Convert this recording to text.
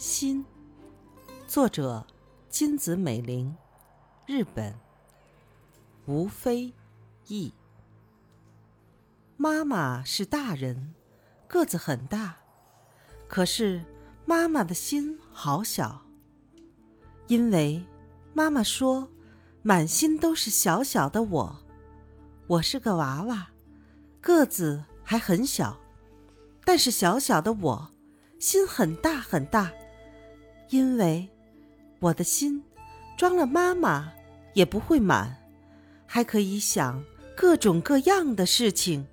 心，作者金子美玲，日本。吴非译。妈妈是大人，个子很大，可是妈妈的心好小。因为妈妈说，满心都是小小的我，我是个娃娃，个子还很小，但是小小的我，心很大很大。因为我的心装了妈妈也不会满，还可以想各种各样的事情。